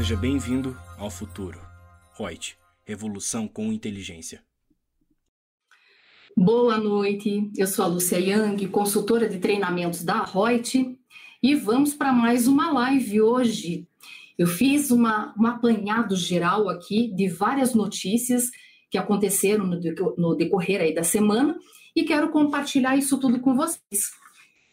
Seja bem-vindo ao futuro. Reut, revolução com inteligência. Boa noite, eu sou a Lúcia Yang, consultora de treinamentos da Reut, e vamos para mais uma live hoje. Eu fiz uma, um apanhado geral aqui de várias notícias que aconteceram no, no decorrer aí da semana e quero compartilhar isso tudo com vocês.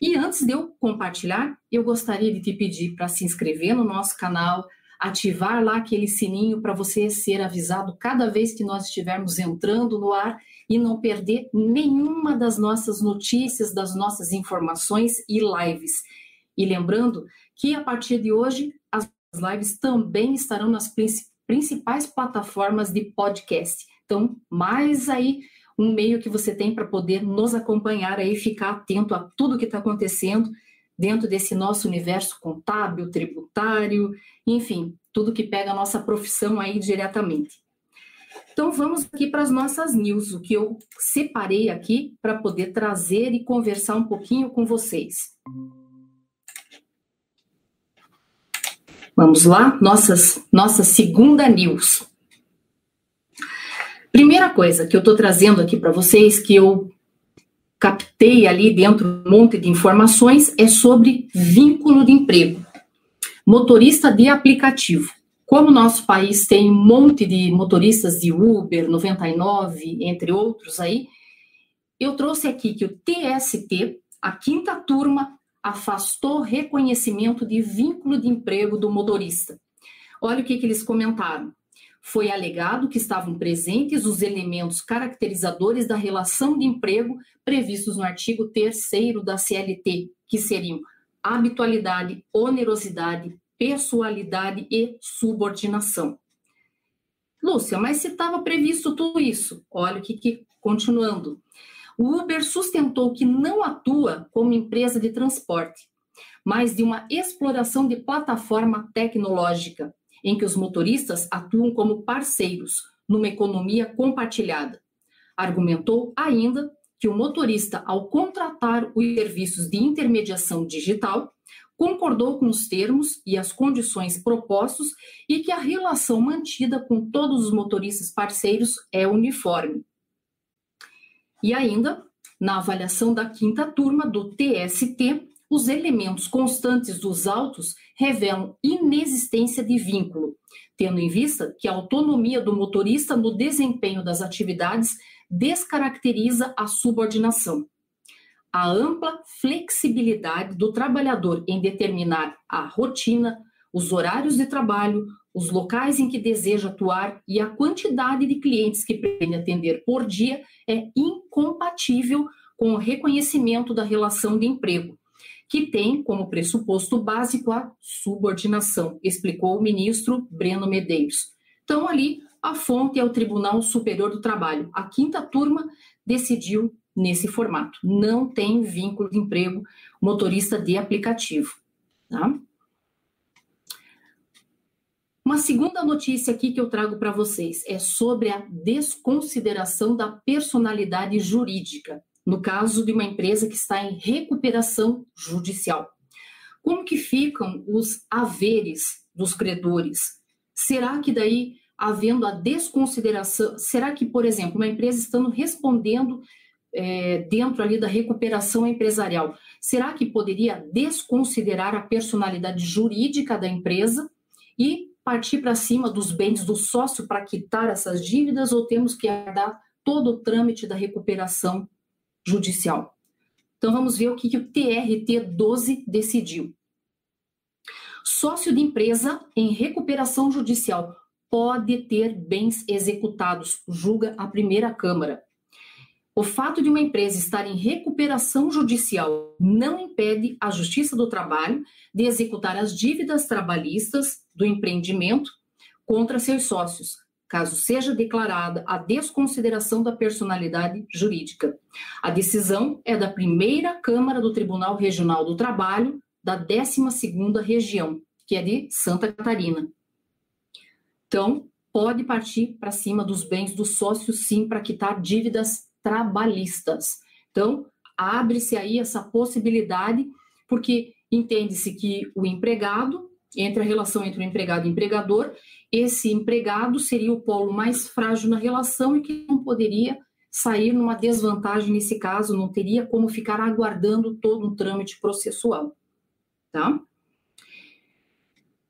E antes de eu compartilhar, eu gostaria de te pedir para se inscrever no nosso canal, ativar lá aquele sininho para você ser avisado cada vez que nós estivermos entrando no ar e não perder nenhuma das nossas notícias, das nossas informações e lives. E lembrando que a partir de hoje as lives também estarão nas principais plataformas de podcast. Então, mais aí um meio que você tem para poder nos acompanhar aí, ficar atento a tudo que está acontecendo dentro desse nosso universo contábil, tributário, enfim, tudo que pega a nossa profissão aí diretamente. Então vamos aqui para as nossas news, o que eu separei aqui para poder trazer e conversar um pouquinho com vocês. Vamos lá, nossas, nossa segunda news. Primeira coisa que eu estou trazendo aqui para vocês, que eu captei ali dentro um monte de informações, é sobre vínculo de emprego. Motorista de aplicativo. Como nosso país tem um monte de motoristas de Uber, 99, entre outros aí, eu trouxe aqui que o TST, a quinta turma, afastou reconhecimento de vínculo de emprego do motorista. Olha o que, que eles comentaram. Foi alegado que estavam presentes os elementos caracterizadores da relação de emprego previstos no artigo 3 da CLT, que seriam habitualidade, onerosidade, pessoalidade e subordinação. Lúcia, mas se estava previsto tudo isso, olha o que, que continuando. O Uber sustentou que não atua como empresa de transporte, mas de uma exploração de plataforma tecnológica, em que os motoristas atuam como parceiros numa economia compartilhada. Argumentou ainda que o motorista, ao contratar os serviços de intermediação digital, concordou com os termos e as condições propostos e que a relação mantida com todos os motoristas parceiros é uniforme. E ainda, na avaliação da quinta turma do TST, os elementos constantes dos autos revelam inexistência de vínculo, tendo em vista que a autonomia do motorista no desempenho das atividades descaracteriza a subordinação. A ampla flexibilidade do trabalhador em determinar a rotina, os horários de trabalho, os locais em que deseja atuar e a quantidade de clientes que pretende atender por dia é incompatível com o reconhecimento da relação de emprego, que tem como pressuposto básico a subordinação, explicou o ministro Breno Medeiros. Então, ali, a fonte é o Tribunal Superior do Trabalho. A quinta turma decidiu nesse formato. Não tem vínculo de emprego motorista de aplicativo. Tá? Uma segunda notícia aqui que eu trago para vocês é sobre a desconsideração da personalidade jurídica no caso de uma empresa que está em recuperação judicial. Como que ficam os haveres dos credores? Será que daí, havendo a desconsideração, será que, por exemplo, uma empresa estando respondendo é, dentro ali da recuperação empresarial, será que poderia desconsiderar a personalidade jurídica da empresa e partir para cima dos bens do sócio para quitar essas dívidas ou temos que dar todo o trâmite da recuperação judicial. Então vamos ver o que, o TRT 12 decidiu. Sócio de empresa em recuperação judicial pode ter bens executados, julga a primeira Câmara. O fato de uma empresa estar em recuperação judicial não impede a Justiça do Trabalho de executar as dívidas trabalhistas do empreendimento contra seus sócios, caso seja declarada a desconsideração da personalidade jurídica. A decisão é da primeira Câmara do Tribunal Regional do Trabalho da 12ª região, que é de Santa Catarina. Então, pode partir para cima dos bens do sócio, sim, para quitar dívidas trabalhistas. Então, abre-se aí essa possibilidade, porque entende-se que o empregado entre a relação entre o empregado e o empregador. Esse empregado seria o polo mais frágil na relação e que não poderia sair numa desvantagem nesse caso, não teria como ficar aguardando todo um trâmite processual, tá?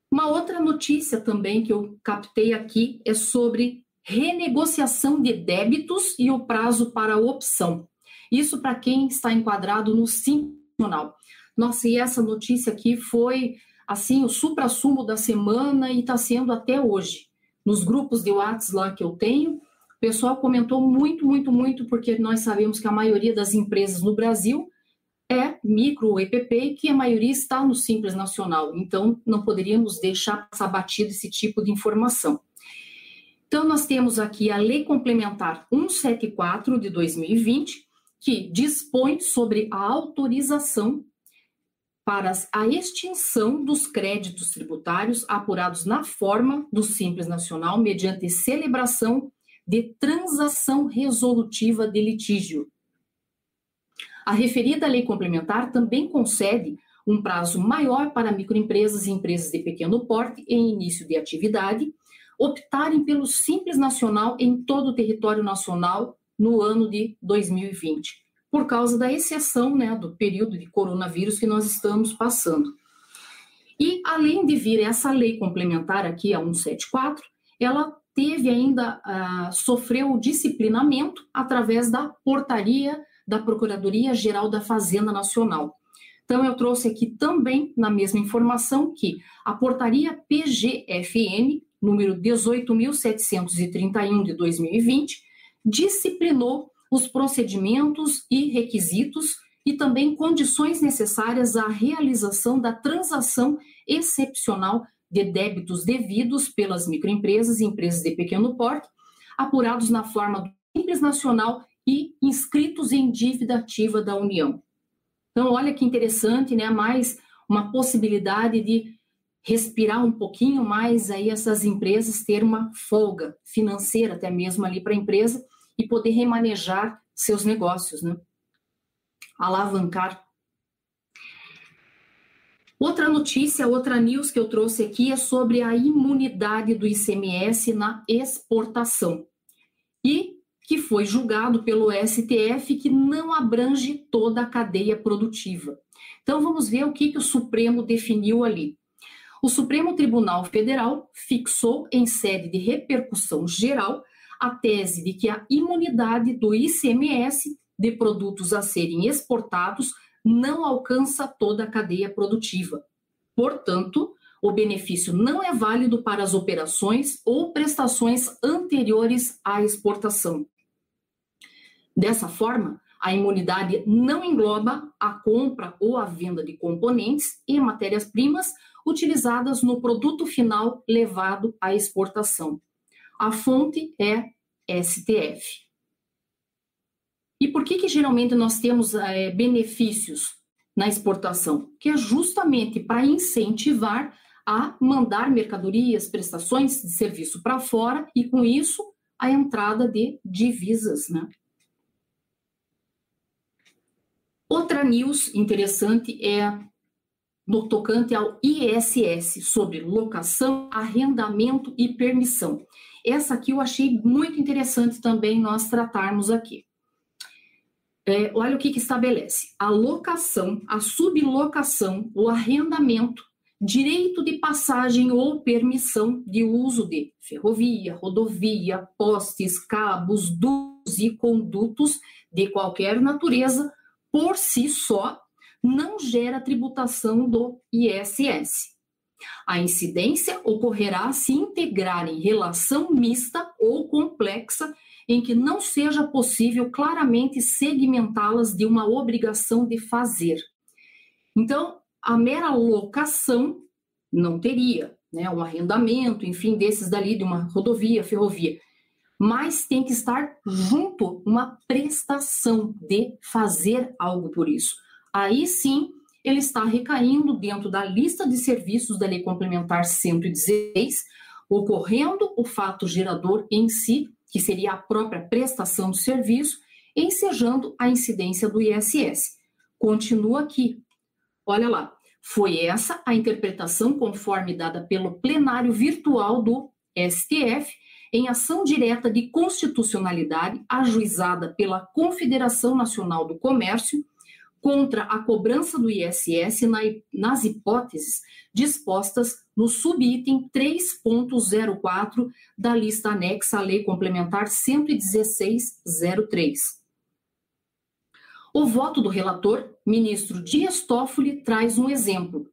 Uma outra notícia também que eu captei aqui é sobre renegociação de débitos e o prazo para opção. Isso para quem está enquadrado no Simples Nacional. Nossa, e essa notícia aqui foi assim o supra-sumo da semana e está sendo até hoje. Nos grupos de WhatsApp lá que eu tenho, o pessoal comentou muito, muito, muito, porque nós sabemos que a maioria das empresas no Brasil é micro EPP e que a maioria está no Simples Nacional. Então, não poderíamos deixar passar batido esse tipo de informação. Então, nós temos aqui a Lei Complementar 174 de 2020, que dispõe sobre a autorização para a extinção dos créditos tributários apurados na forma do Simples Nacional mediante celebração de transação resolutiva de litígio, a referida lei complementar também concede um prazo maior para microempresas e empresas de pequeno porte em início de atividade optarem pelo Simples Nacional em todo o território nacional no ano de 2020, por causa da exceção né, do período de coronavírus que nós estamos passando. E, além de vir essa lei complementar aqui, a 174, ela teve ainda, uh, sofreu o disciplinamento através da portaria da Procuradoria-Geral da Fazenda Nacional. Então, eu trouxe aqui também, na mesma informação, que a portaria PGFN, número 18.731 de 2020, disciplinou os procedimentos e requisitos e também condições necessárias à realização da transação excepcional de débitos devidos pelas microempresas e empresas de pequeno porte, apurados na forma do Simples Nacional e inscritos em dívida ativa da União. Então, olha que interessante, né? Mais uma possibilidade de respirar um pouquinho mais aí essas empresas ter uma folga financeira até mesmo ali para a empresa e poder remanejar seus negócios, né? Alavancar. Outra notícia, outra news que eu trouxe aqui é sobre a imunidade do ICMS na exportação. E que foi julgado pelo STF que não abrange toda a cadeia produtiva. Então vamos ver o que, que o Supremo definiu ali. O Supremo Tribunal Federal fixou em sede de repercussão geral a tese de que a imunidade do ICMS de produtos a serem exportados não alcança toda a cadeia produtiva. Portanto, o benefício não é válido para as operações ou prestações anteriores à exportação. Dessa forma, a imunidade não engloba a compra ou a venda de componentes e matérias-primas utilizadas no produto final levado à exportação. A fonte é STF. E por que, que geralmente nós temos é, benefícios na exportação? Que é justamente para incentivar a mandar mercadorias, prestações de serviço para fora e, com isso, a entrada de divisas, né? Outra news interessante é no tocante ao ISS, sobre locação, arrendamento e permissão. Essa aqui eu achei muito interessante também nós tratarmos aqui. É, olha o que, que estabelece: a locação, a sublocação, o arrendamento, direito de passagem ou permissão de uso de ferrovia, rodovia, postes, cabos, dutos e condutos de qualquer natureza por si só, não gera tributação do ISS. A incidência ocorrerá se integrar em relação mista ou complexa em que não seja possível claramente segmentá-las de uma obrigação de fazer. Então, a mera locação não teria, né, um arrendamento, enfim, desses dali de uma rodovia, ferrovia mas tem que estar junto uma prestação de fazer algo por isso. Aí sim, ele está recaindo dentro da lista de serviços da Lei Complementar 116, ocorrendo o fato gerador em si, que seria a própria prestação do serviço, ensejando a incidência do ISS. Continua aqui. Olha lá. Foi essa a interpretação conforme dada pelo plenário virtual do STF em ação direta de constitucionalidade ajuizada pela Confederação Nacional do Comércio contra a cobrança do ISS na, nas hipóteses dispostas no subitem 3.04 da lista anexa à Lei Complementar 11603. O voto do relator, ministro Dias Toffoli, traz um exemplo.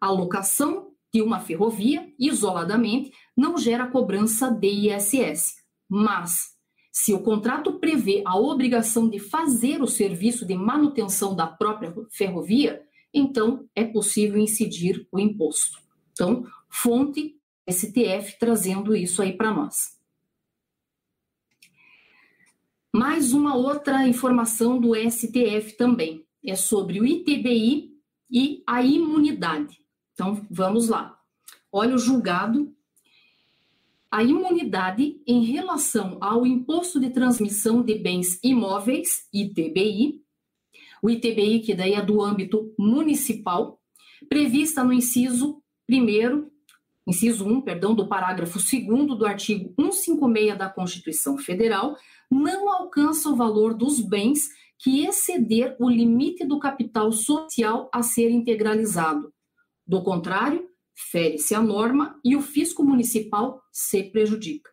A locação de uma ferrovia, isoladamente, não gera cobrança de ISS, mas se o contrato prevê a obrigação de fazer o serviço de manutenção da própria ferrovia, então é possível incidir o imposto. Então, fonte STF trazendo isso aí para nós. Mais uma outra informação do STF também é sobre o ITBI e a imunidade. Então, vamos lá. Olha o julgado. A imunidade em relação ao imposto de transmissão de bens imóveis, ITBI, o ITBI, que daí é do âmbito municipal, prevista no inciso 1 inciso 1, perdão, do parágrafo 2 do artigo 156 da Constituição Federal, não alcança o valor dos bens que exceder o limite do capital social a ser integralizado. Do contrário, fere-se a norma e o fisco municipal se prejudica.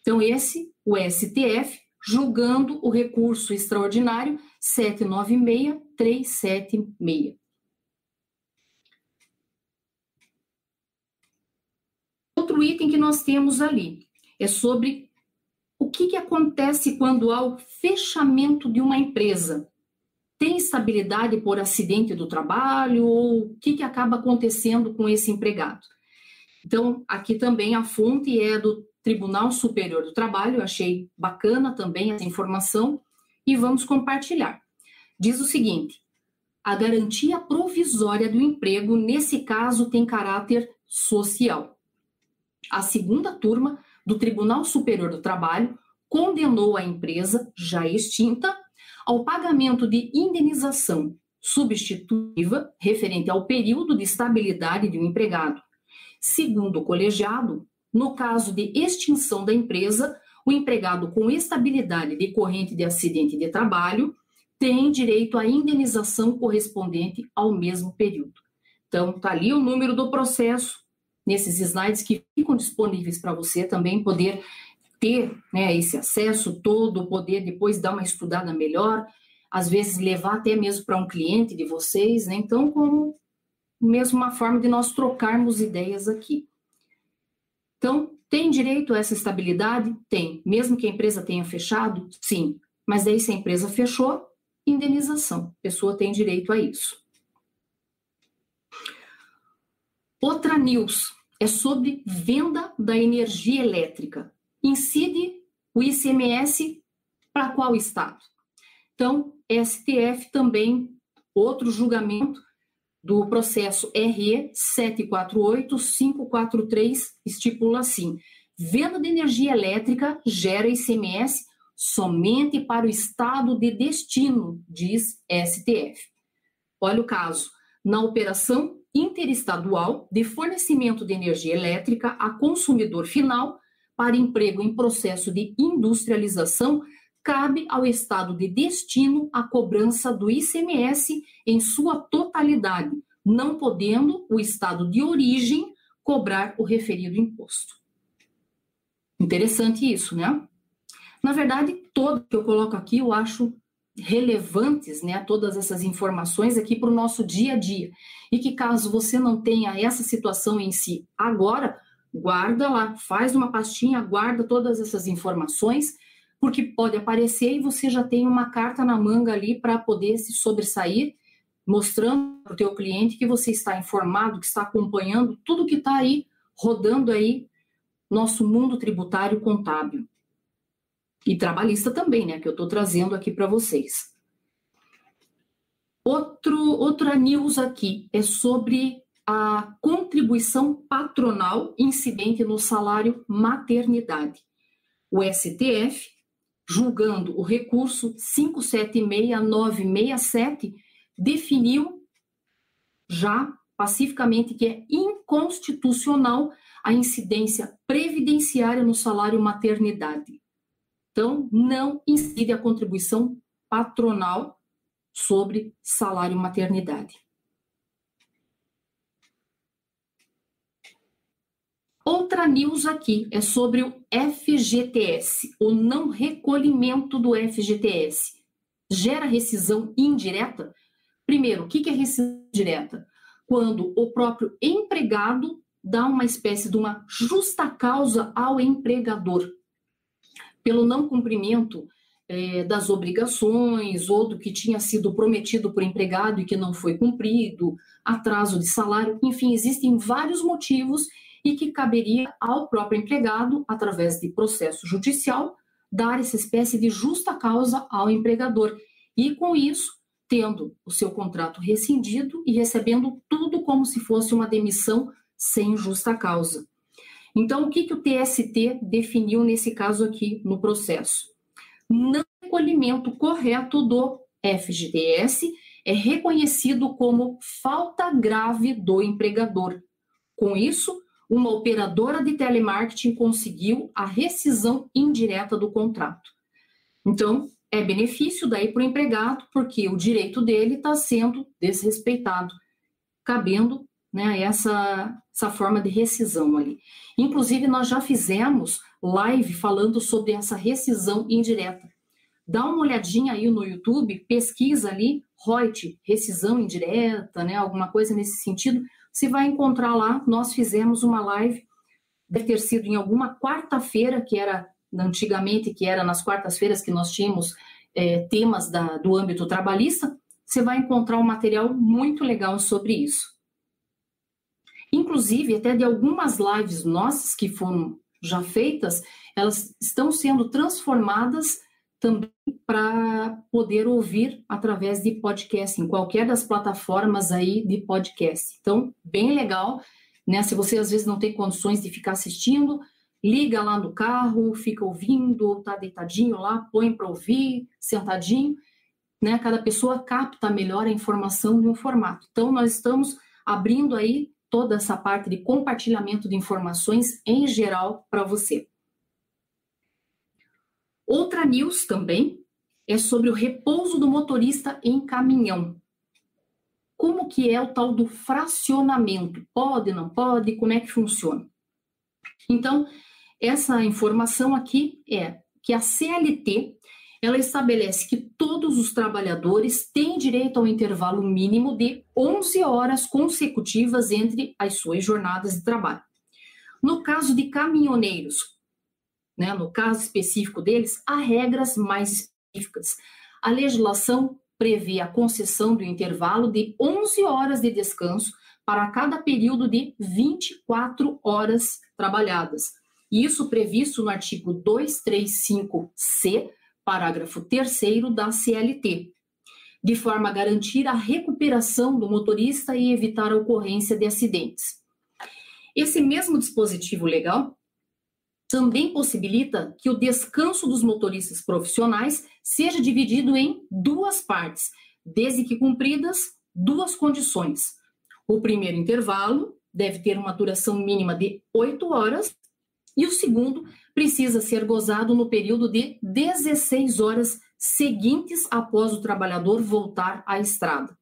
Então, esse, o STF, julgando o recurso extraordinário 796-376. Outro item que nós temos ali é sobre o que, que acontece quando há o fechamento de uma empresa? Tem estabilidade por acidente do trabalho ou o que, que acaba acontecendo com esse empregado? Então, aqui também a fonte é do Tribunal Superior do Trabalho, achei bacana também essa informação e vamos compartilhar. Diz o seguinte: a garantia provisória do emprego, nesse caso, tem caráter social. A segunda turma do Tribunal Superior do Trabalho condenou a empresa, já extinta, ao pagamento de indenização substitutiva referente ao período de estabilidade de um empregado. Segundo o colegiado, no caso de extinção da empresa, o empregado com estabilidade decorrente de acidente de trabalho tem direito à indenização correspondente ao mesmo período. Então, está ali o número do processo, nesses slides que ficam disponíveis para você também poder ter né, esse acesso todo, poder depois dar uma estudada melhor, às vezes levar até mesmo para um cliente de vocês, né? Então, como mesmo uma forma de nós trocarmos ideias aqui. Então, tem direito a essa estabilidade? Tem. Mesmo que a empresa tenha fechado? Sim. Mas daí, se a empresa fechou, indenização. A pessoa tem direito a isso. Outra news é sobre venda da energia elétrica. Incide o ICMS para qual estado? Então, STF também, outro julgamento do processo RE 748543 estipula assim: venda de energia elétrica gera ICMS somente para o estado de destino, diz STF. Olha o caso. Na operação interestadual de fornecimento de energia elétrica a consumidor final para emprego em processo de industrialização, cabe ao estado de destino a cobrança do ICMS em sua totalidade, não podendo o estado de origem cobrar o referido imposto. Interessante isso, né? Na verdade, todo que eu coloco aqui eu acho relevantes, né, todas essas informações aqui para o nosso dia a dia. E que caso você não tenha essa situação em si agora, guarda lá, faz uma pastinha, guarda todas essas informações, porque pode aparecer e você já tem uma carta na manga ali para poder se sobressair, mostrando para o teu cliente que você está informado, que está acompanhando tudo que está aí rodando aí nosso mundo tributário contábil. E trabalhista também, né? Que eu estou trazendo aqui para vocês. Outro, outra news aqui é sobre a contribuição patronal incidente no salário maternidade. O STF, julgando o recurso 576967, definiu já pacificamente que é inconstitucional a incidência previdenciária no salário maternidade. Então, não incide a contribuição patronal sobre salário maternidade. Outra news aqui é sobre o FGTS, o não recolhimento do FGTS. Gera rescisão indireta? Primeiro, o que é rescisão indireta? Quando o próprio empregado dá uma espécie de uma justa causa ao empregador pelo não cumprimento é, das obrigações ou do que tinha sido prometido por empregado e que não foi cumprido, atraso de salário, enfim, existem vários motivos e que caberia ao próprio empregado, através de processo judicial, dar essa espécie de justa causa ao empregador. E com isso, tendo o seu contrato rescindido e recebendo tudo como se fosse uma demissão sem justa causa. Então, o que, que o TST definiu nesse caso aqui no processo? Não recolhimento correto do FGTS é reconhecido como falta grave do empregador. Com isso, uma operadora de telemarketing conseguiu a rescisão indireta do contrato. Então, é benefício daí para o empregado, porque o direito dele está sendo desrespeitado, cabendo né, essa, essa forma de rescisão ali. Inclusive, nós já fizemos live falando sobre essa rescisão indireta. Dá uma olhadinha aí no YouTube, pesquisa ali, Reut, rescisão indireta, né, alguma coisa nesse sentido, você vai encontrar lá, nós fizemos uma live, deve ter sido em alguma quarta-feira, que era antigamente, que era nas quartas-feiras que nós tínhamos é, temas da, do âmbito trabalhista, você vai encontrar um material muito legal sobre isso. Inclusive, até de algumas lives nossas que foram já feitas, elas estão sendo transformadas também para poder ouvir através de podcast, em qualquer das plataformas aí de podcast. Então, bem legal, né? Se você às vezes não tem condições de ficar assistindo, liga lá no carro, fica ouvindo, tá deitadinho lá, põe para ouvir, sentadinho, né? Cada pessoa capta melhor a informação de um formato. Então, nós estamos abrindo aí toda essa parte de compartilhamento de informações em geral para você. Outra news também é sobre o repouso do motorista em caminhão. Como que é o tal do fracionamento? Pode, não pode? Como é que funciona? Então, essa informação aqui é que a CLT ela estabelece que todos os trabalhadores têm direito ao intervalo mínimo de 11 horas consecutivas entre as suas jornadas de trabalho. No caso de caminhoneiros, né, no caso específico deles, há regras mais específicas. A legislação prevê a concessão do intervalo de 11 horas de descanso para cada período de 24 horas trabalhadas. Isso previsto no artigo 235C, parágrafo 3 da CLT, de forma a garantir a recuperação do motorista e evitar a ocorrência de acidentes. Esse mesmo dispositivo legal também possibilita que o descanso dos motoristas profissionais seja dividido em duas partes, desde que cumpridas duas condições. O primeiro intervalo deve ter uma duração mínima de 8 horas e o segundo precisa ser gozado no período de 16 horas seguintes após o trabalhador voltar à estrada.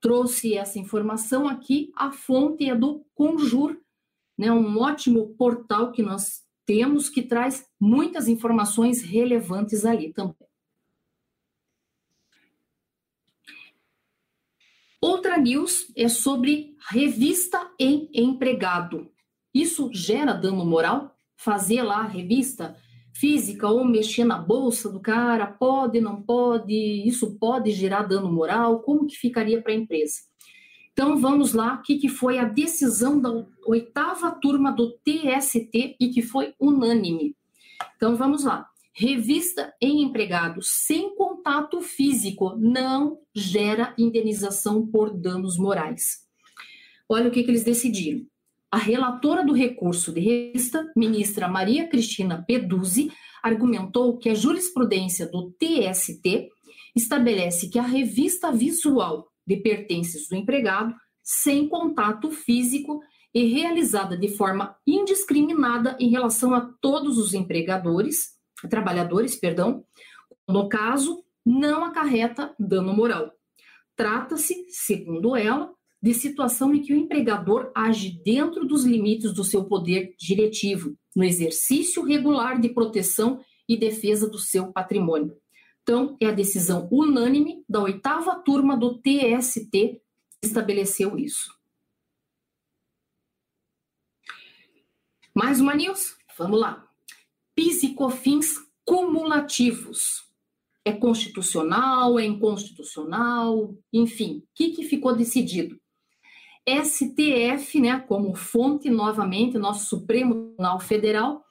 Trouxe essa informação aqui, a fonte é do Conjur, né, um ótimo portal que nós temos que traz muitas informações relevantes ali também. Outra news é sobre revista em empregado. Isso gera dano moral? Fazer lá a revista física ou mexer na bolsa do cara, pode, não pode, isso pode gerar dano moral? Como que ficaria para a empresa? Então vamos lá, o que, que foi a decisão da oitava turma do TST e que foi unânime. Então vamos lá. Revista em empregado sem contato físico não gera indenização por danos morais. Olha o que, que eles decidiram. A relatora do recurso de revista, ministra Maria Cristina Peduzzi, argumentou que a jurisprudência do TST estabelece que a revista visual de pertences do empregado sem contato físico e realizada de forma indiscriminada em relação a todos os empregadores, trabalhadores, perdão, no caso, não acarreta dano moral. Trata-se, segundo ela, de situação em que o empregador age dentro dos limites do seu poder diretivo, no exercício regular de proteção e defesa do seu patrimônio. Então, é a decisão unânime da oitava turma do TST que estabeleceu isso. Mais uma news? Vamos lá. PIS e COFINS cumulativos. É constitucional, é inconstitucional, enfim, o que, que ficou decidido? STF, né, como fonte novamente, nosso Supremo Tribunal Federal,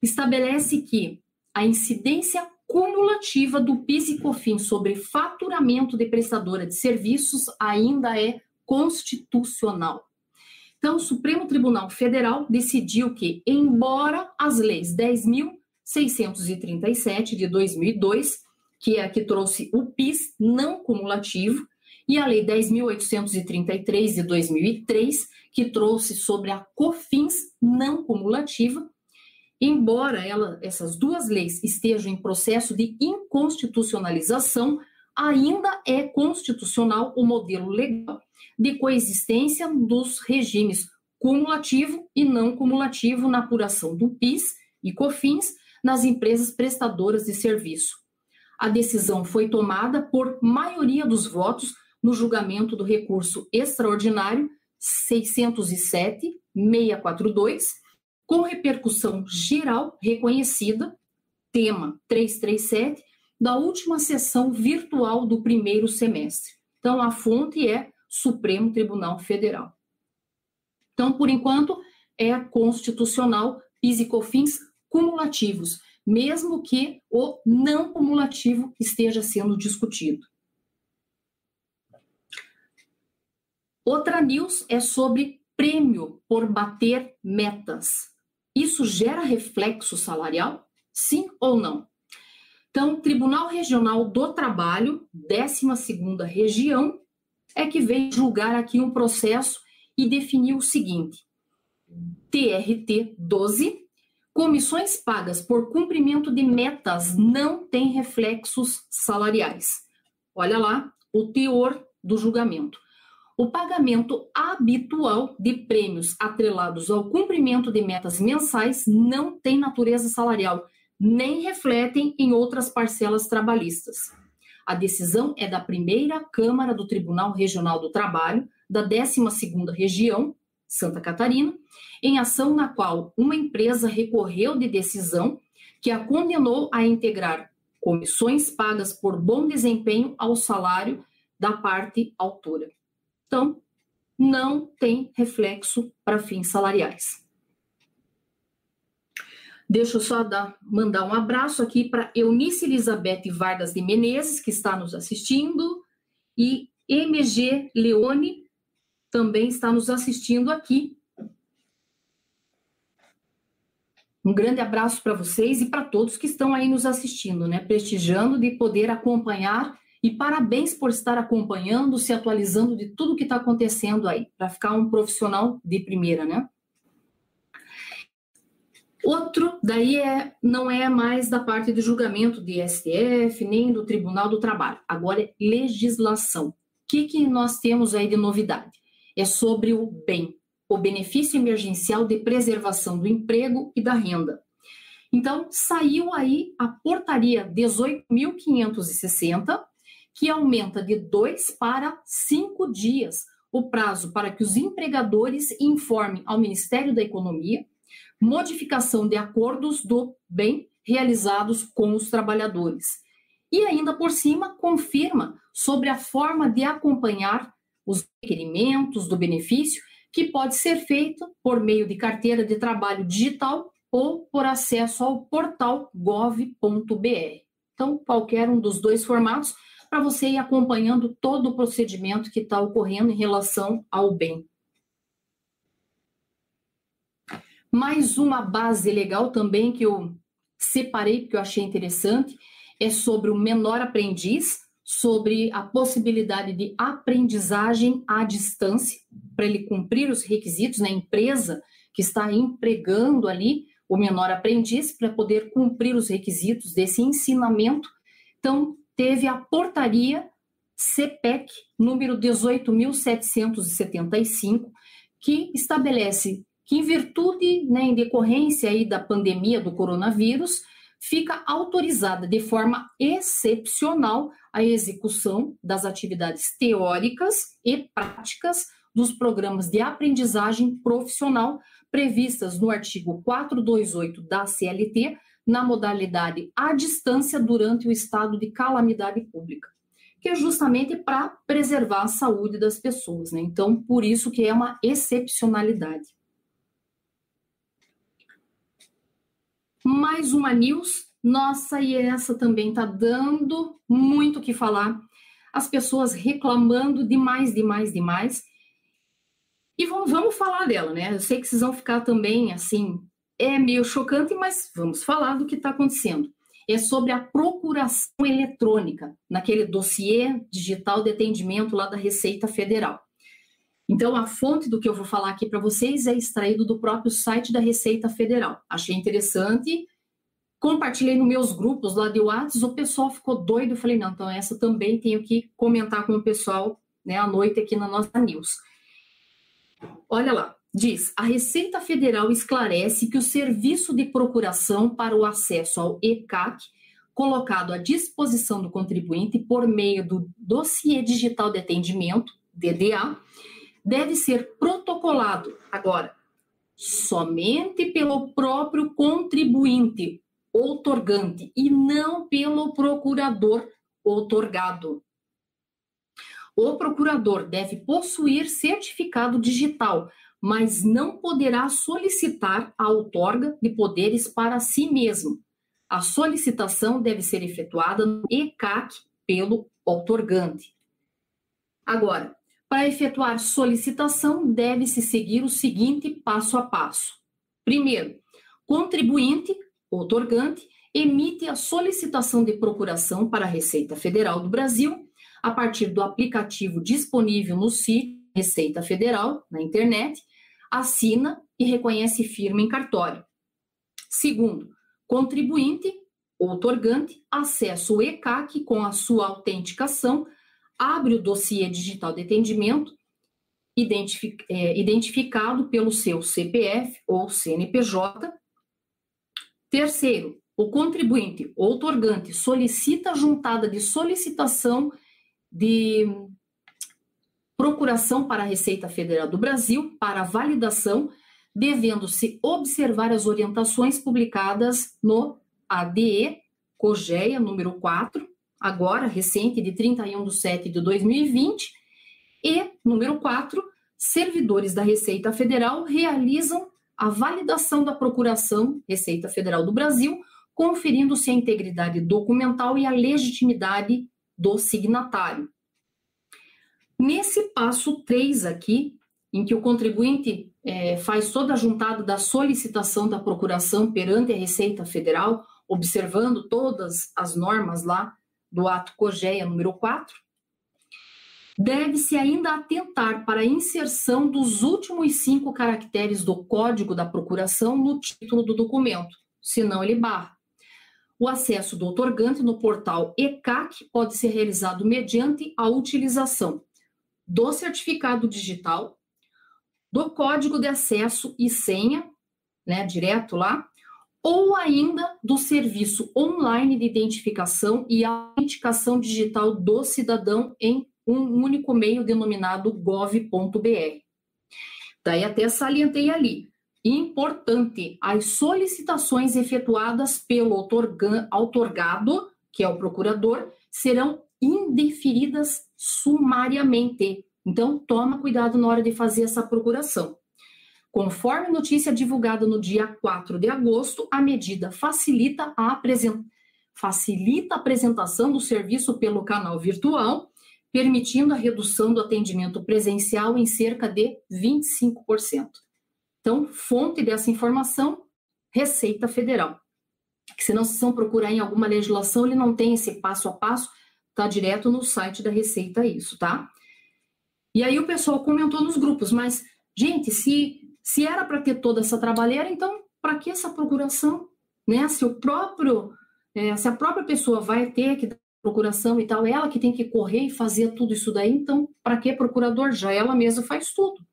estabelece que a incidência cumulativa do PIS e COFINS sobre faturamento de prestadora de serviços ainda é constitucional. Então, o Supremo Tribunal Federal decidiu que, embora as leis 10.637 de 2002, que é a que trouxe o PIS não cumulativo, e a Lei 10.833 de 2003, que trouxe sobre a COFINS não cumulativa, embora ela, essas duas leis estejam em processo de inconstitucionalização, ainda é constitucional o modelo legal de coexistência dos regimes cumulativo e não cumulativo na apuração do PIS e COFINS nas empresas prestadoras de serviço. A decisão foi tomada por maioria dos votos no julgamento do recurso extraordinário 607-642, com repercussão geral reconhecida, tema 337, da última sessão virtual do primeiro semestre. Então, a fonte é Supremo Tribunal Federal. Então, por enquanto, é constitucional PIS e COFINS cumulativos, mesmo que o não cumulativo esteja sendo discutido. Outra news é sobre prêmio por bater metas. Isso gera reflexo salarial? Sim ou não? Então, Tribunal Regional do Trabalho, 12ª Região, é que veio julgar aqui um processo e definiu o seguinte: TRT 12, comissões pagas por cumprimento de metas não têm reflexos salariais. Olha lá o teor do julgamento o pagamento habitual de prêmios atrelados ao cumprimento de metas mensais não tem natureza salarial, nem refletem em outras parcelas trabalhistas. A decisão é da primeira Câmara do Tribunal Regional do Trabalho, da 12ª Região, Santa Catarina, em ação na qual uma empresa recorreu de decisão que a condenou a integrar comissões pagas por bom desempenho ao salário da parte autora. Então, não tem reflexo para fins salariais. Deixa eu só dar, mandar um abraço aqui para Eunice Elizabeth Vargas de Menezes, que está nos assistindo, e MG Leone também está nos assistindo aqui. Um grande abraço para vocês e para todos que estão aí nos assistindo, né? Prestigiando de poder acompanhar e parabéns por estar acompanhando, se atualizando de tudo que está acontecendo aí, para ficar um profissional de primeira, né? Outro, daí é, não é mais da parte do julgamento de STF, nem do Tribunal do Trabalho. Agora é legislação. O que, que nós temos aí de novidade? É sobre o bem, o benefício emergencial de preservação do emprego e da renda. Então, saiu aí a portaria 18.560, que aumenta de dois para cinco dias o prazo para que os empregadores informem ao Ministério da Economia modificação de acordos do bem realizados com os trabalhadores. E ainda por cima, confirma sobre a forma de acompanhar os requerimentos do benefício, que pode ser feito por meio de carteira de trabalho digital ou por acesso ao portal gov.br. Então, qualquer um dos dois formatos para você ir acompanhando todo o procedimento que está ocorrendo em relação ao bem. Mais uma base legal também que eu separei, porque eu achei interessante, é sobre o menor aprendiz, sobre a possibilidade de aprendizagem à distância, para ele cumprir os requisitos na né? empresa que está empregando ali o menor aprendiz, para poder cumprir os requisitos desse ensinamento. Então, teve a portaria CPEC número 18.775, que estabelece que, em virtude, né, em decorrência aí da pandemia do coronavírus, fica autorizada de forma excepcional a execução das atividades teóricas e práticas dos programas de aprendizagem profissional previstas no artigo 428 da CLT, na modalidade à distância durante o estado de calamidade pública, que é justamente para preservar a saúde das pessoas, né? Então, por isso que é uma excepcionalidade. mais uma news. Nossa, e essa também tá dando muito o que falar. As pessoas reclamando demais, demais, demais. E vamos, vamos falar dela, né? Eu sei que vocês vão ficar também assim, é meio chocante, mas vamos falar do que está acontecendo. É sobre a procuração eletrônica, naquele dossiê digital de atendimento lá da Receita Federal. Então, a fonte do que eu vou falar aqui para vocês é extraído do próprio site da Receita Federal. Achei interessante, compartilhei nos meus grupos lá de WhatsApp, o pessoal ficou doido, eu falei, não, então essa também tenho que comentar com o pessoal, né, à noite aqui na nossa news. Olha lá, diz, a Receita Federal esclarece que o serviço de procuração para o acesso ao ECAC, colocado à disposição do contribuinte por meio do Dossiê Digital de Atendimento, DDA, deve ser protocolado agora somente pelo próprio contribuinte outorgante e não pelo procurador outorgado. O procurador deve possuir certificado digital, mas não poderá solicitar a outorga de poderes para si mesmo. A solicitação deve ser efetuada no ECAC pelo outorgante. Agora, para efetuar solicitação, deve-se seguir o seguinte passo a passo. Primeiro, contribuinte, otorgante, emite a solicitação de procuração para a Receita Federal do Brasil a partir do aplicativo disponível no sítio Receita Federal, na internet, assina e reconhece firma em cartório. Segundo, contribuinte, otorgante, acessa o ECAC com a sua autenticação abre o dossiê digital de atendimento, identific, é, identificado pelo seu CPF ou CNPJ. Terceiro, o contribuinte ou otorgante solicita a juntada de solicitação de procuração para a Receita Federal do Brasil para validação, devendo-se observar as orientações publicadas no ADE COGEA número 4, agora recente, de 31 de 7 de 2020. E, número 4, servidores da Receita Federal realizam a validação da Procuração Receita Federal do Brasil, conferindo-se a integridade documental e a legitimidade do signatário. Nesse passo 3 aqui, em que o contribuinte é, faz toda a juntada da solicitação da procuração perante a Receita Federal, observando todas as normas lá do ato COGEA número 4, deve-se ainda atentar para a inserção dos últimos cinco caracteres do código da procuração no título do documento, senão ele barra. O acesso do otorgante no portal ECAC pode ser realizado mediante a utilização do certificado digital, do código de acesso e senha, né, direto lá, ou ainda do serviço online de identificação e autenticação digital do cidadão em um único meio denominado gov.br. Daí até salientei ali. Importante, as solicitações efetuadas pelo outorgado, que é o procurador, serão indeferidas sumariamente. Então, toma cuidado na hora de fazer essa procuração. Conforme notícia divulgada no dia 4 de agosto, a medida facilita a, apresen facilita a apresentação do serviço pelo canal virtual, permitindo a redução do atendimento presencial em cerca de 25%. Então, fonte dessa informação, Receita Federal. Que se não se vão procurar em alguma legislação, ele não tem esse passo a passo tá direto no site da Receita isso, tá? E aí o pessoal comentou nos grupos, mas, gente, se, se era para ter toda essa trabalheira, então para que essa procuração? Né? Se o próprio, é, se a própria pessoa vai ter que procuração e tal, ela que tem que correr e fazer tudo isso daí, então para que procurador? Já ela mesma faz tudo.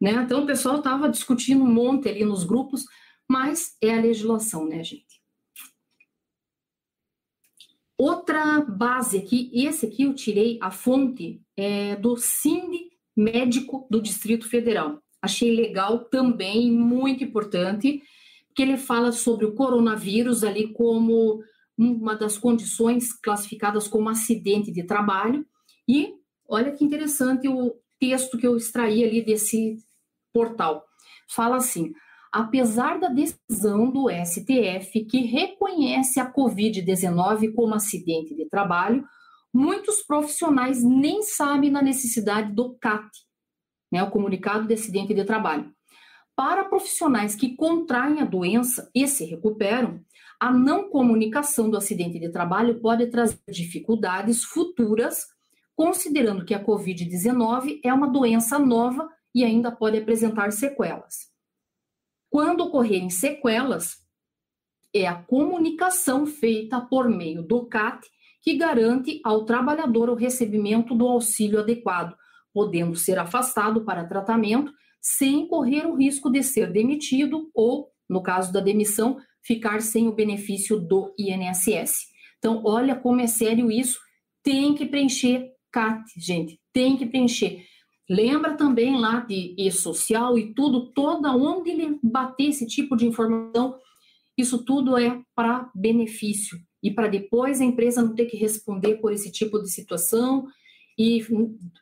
Né? Então o pessoal estava discutindo um monte ali nos grupos, mas é a legislação, né, gente? Outra base aqui, esse aqui eu tirei a fonte é, do Sind Médico do Distrito Federal. Achei legal também, muito importante, que ele fala sobre o coronavírus ali como uma das condições classificadas como acidente de trabalho. E olha que interessante o texto que eu extraí ali desse portal. Fala assim: apesar da decisão do STF que reconhece a Covid-19 como acidente de trabalho, muitos profissionais nem sabem da necessidade do CAT, né, o comunicado de acidente de trabalho. Para profissionais que contraem a doença e se recuperam, a não comunicação do acidente de trabalho pode trazer dificuldades futuras, considerando que a Covid-19 é uma doença nova e ainda pode apresentar sequelas. Quando ocorrerem sequelas, é a comunicação feita por meio do CAT que garante ao trabalhador o recebimento do auxílio adequado, podendo ser afastado para tratamento sem correr o risco de ser demitido ou, no caso da demissão, ficar sem o benefício do INSS. Então, olha como é sério isso. Tem que preencher CAT, gente, tem que preencher. Lembra também lá de e-social e tudo, toda onde ele bater esse tipo de informação, isso tudo é para benefício e para depois a empresa não ter que responder por esse tipo de situação e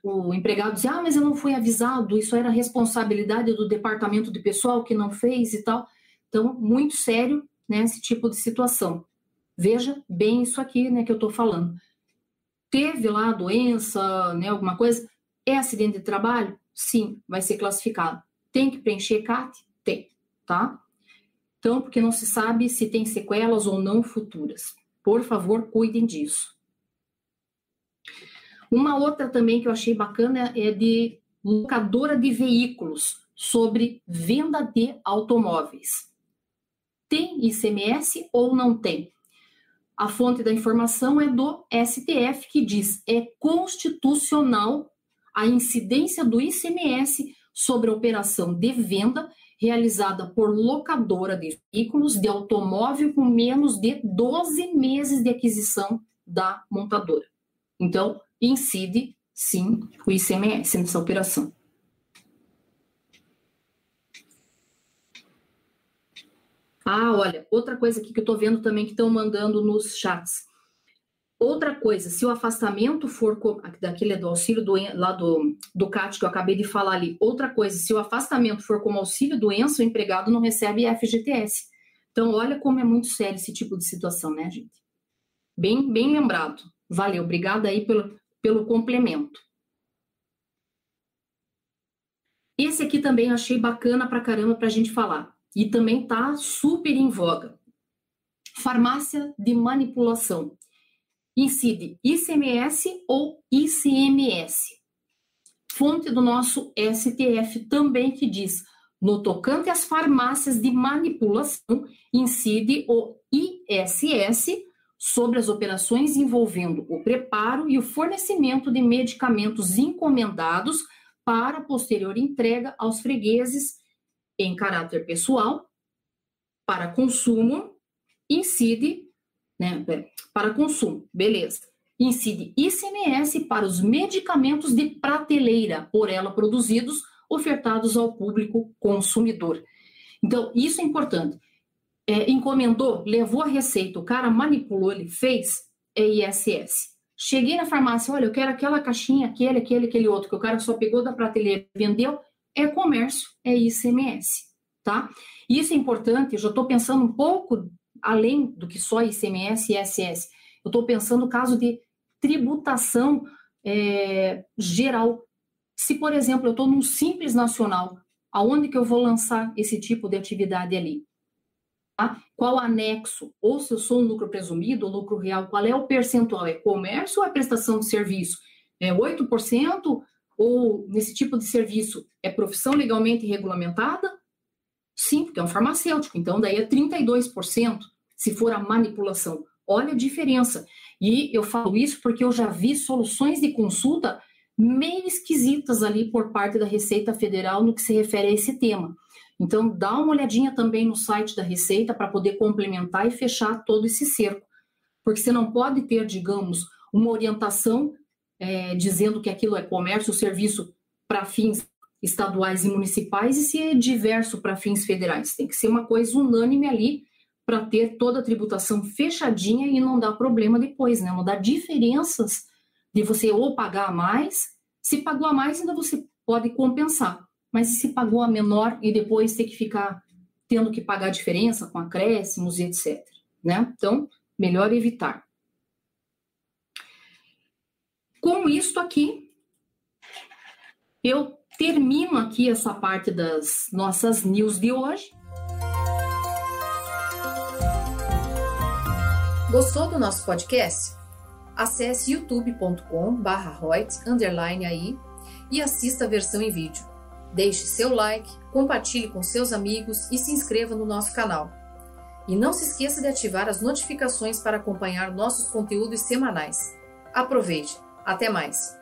o empregado diz, ah, mas eu não fui avisado, isso era responsabilidade do departamento de pessoal que não fez e tal. Então, muito sério, né, esse tipo de situação. Veja bem isso aqui, né, que eu estou falando. Teve lá doença, né, alguma coisa, é acidente de trabalho? Sim, vai ser classificado. Tem que preencher CAT? Tem, tá? Então, porque não se sabe se tem sequelas ou não futuras. Por favor, cuidem disso. Uma outra também que eu achei bacana é de locadora de veículos sobre venda de automóveis. Tem ICMS ou não tem? A fonte da informação é do STF, que diz é constitucional a incidência do ICMS sobre a operação de venda realizada por locadora de veículos de automóvel com menos de 12 meses de aquisição da montadora. Então, incide sim o ICMS nessa operação. Ah, olha, outra coisa aqui que eu estou vendo também que estão mandando nos chats. Outra coisa, se o afastamento for daquele do auxílio do, lá do, do CAT que eu acabei de falar ali, outra coisa, se o afastamento for como auxílio doença, o empregado não recebe FGTS. Então, olha como é muito sério esse tipo de situação, né, gente? Bem, bem lembrado. Valeu, obrigada aí pelo, pelo complemento. Esse aqui também achei bacana pra caramba pra gente falar. E também tá super em voga. Farmácia de manipulação incide ICMS ou ICMS. Fonte do nosso STF também que diz: no tocante às farmácias de manipulação, incide o ISS sobre as operações envolvendo o preparo e o fornecimento de medicamentos encomendados para posterior entrega aos fregueses em caráter pessoal, para consumo, incide né, para consumo, beleza. Incide ICMS para os medicamentos de prateleira por ela produzidos, ofertados ao público consumidor. Então, isso é importante. É, encomendou, levou a receita, o cara manipulou, ele fez, é ISS. Cheguei na farmácia, olha, eu quero aquela caixinha, aquele, aquele, aquele outro, que o cara só pegou da prateleira e vendeu, é comércio, é ICMS, tá? Isso é importante, eu já estou pensando um pouco além do que só ICMS e ISS. Eu estou pensando no caso de tributação é, geral. Se, por exemplo, eu estou num simples nacional, aonde que eu vou lançar esse tipo de atividade ali? Tá? Qual anexo? Ou se eu sou um lucro presumido ou lucro real, qual é o percentual? É comércio ou é prestação de serviço? É 8%? Ou nesse tipo de serviço é profissão legalmente regulamentada? Sim, porque é um farmacêutico, então daí é 32%, se for a manipulação. Olha a diferença. E eu falo isso porque eu já vi soluções de consulta meio esquisitas ali por parte da Receita Federal no que se refere a esse tema. Então, dá uma olhadinha também no site da Receita para poder complementar e fechar todo esse cerco. Porque você não pode ter, digamos, uma orientação é, dizendo que aquilo é comércio serviço para fins estaduais e municipais e se é diverso para fins federais. Tem que ser uma coisa unânime ali para ter toda a tributação fechadinha e não dar problema depois, né? Não dar diferenças de você ou pagar a mais, se pagou a mais, ainda você pode compensar. Mas se pagou a menor e depois ter que ficar tendo que pagar a diferença com acréscimos e etc. Né? Então, melhor evitar. Com isto aqui, eu termino aqui essa parte das nossas news de hoje. Gostou do nosso podcast? Acesse youtube.com barra aí e assista a versão em vídeo. Deixe seu like, compartilhe com seus amigos e se inscreva no nosso canal. E não se esqueça de ativar as notificações para acompanhar nossos conteúdos semanais. Aproveite! Até mais!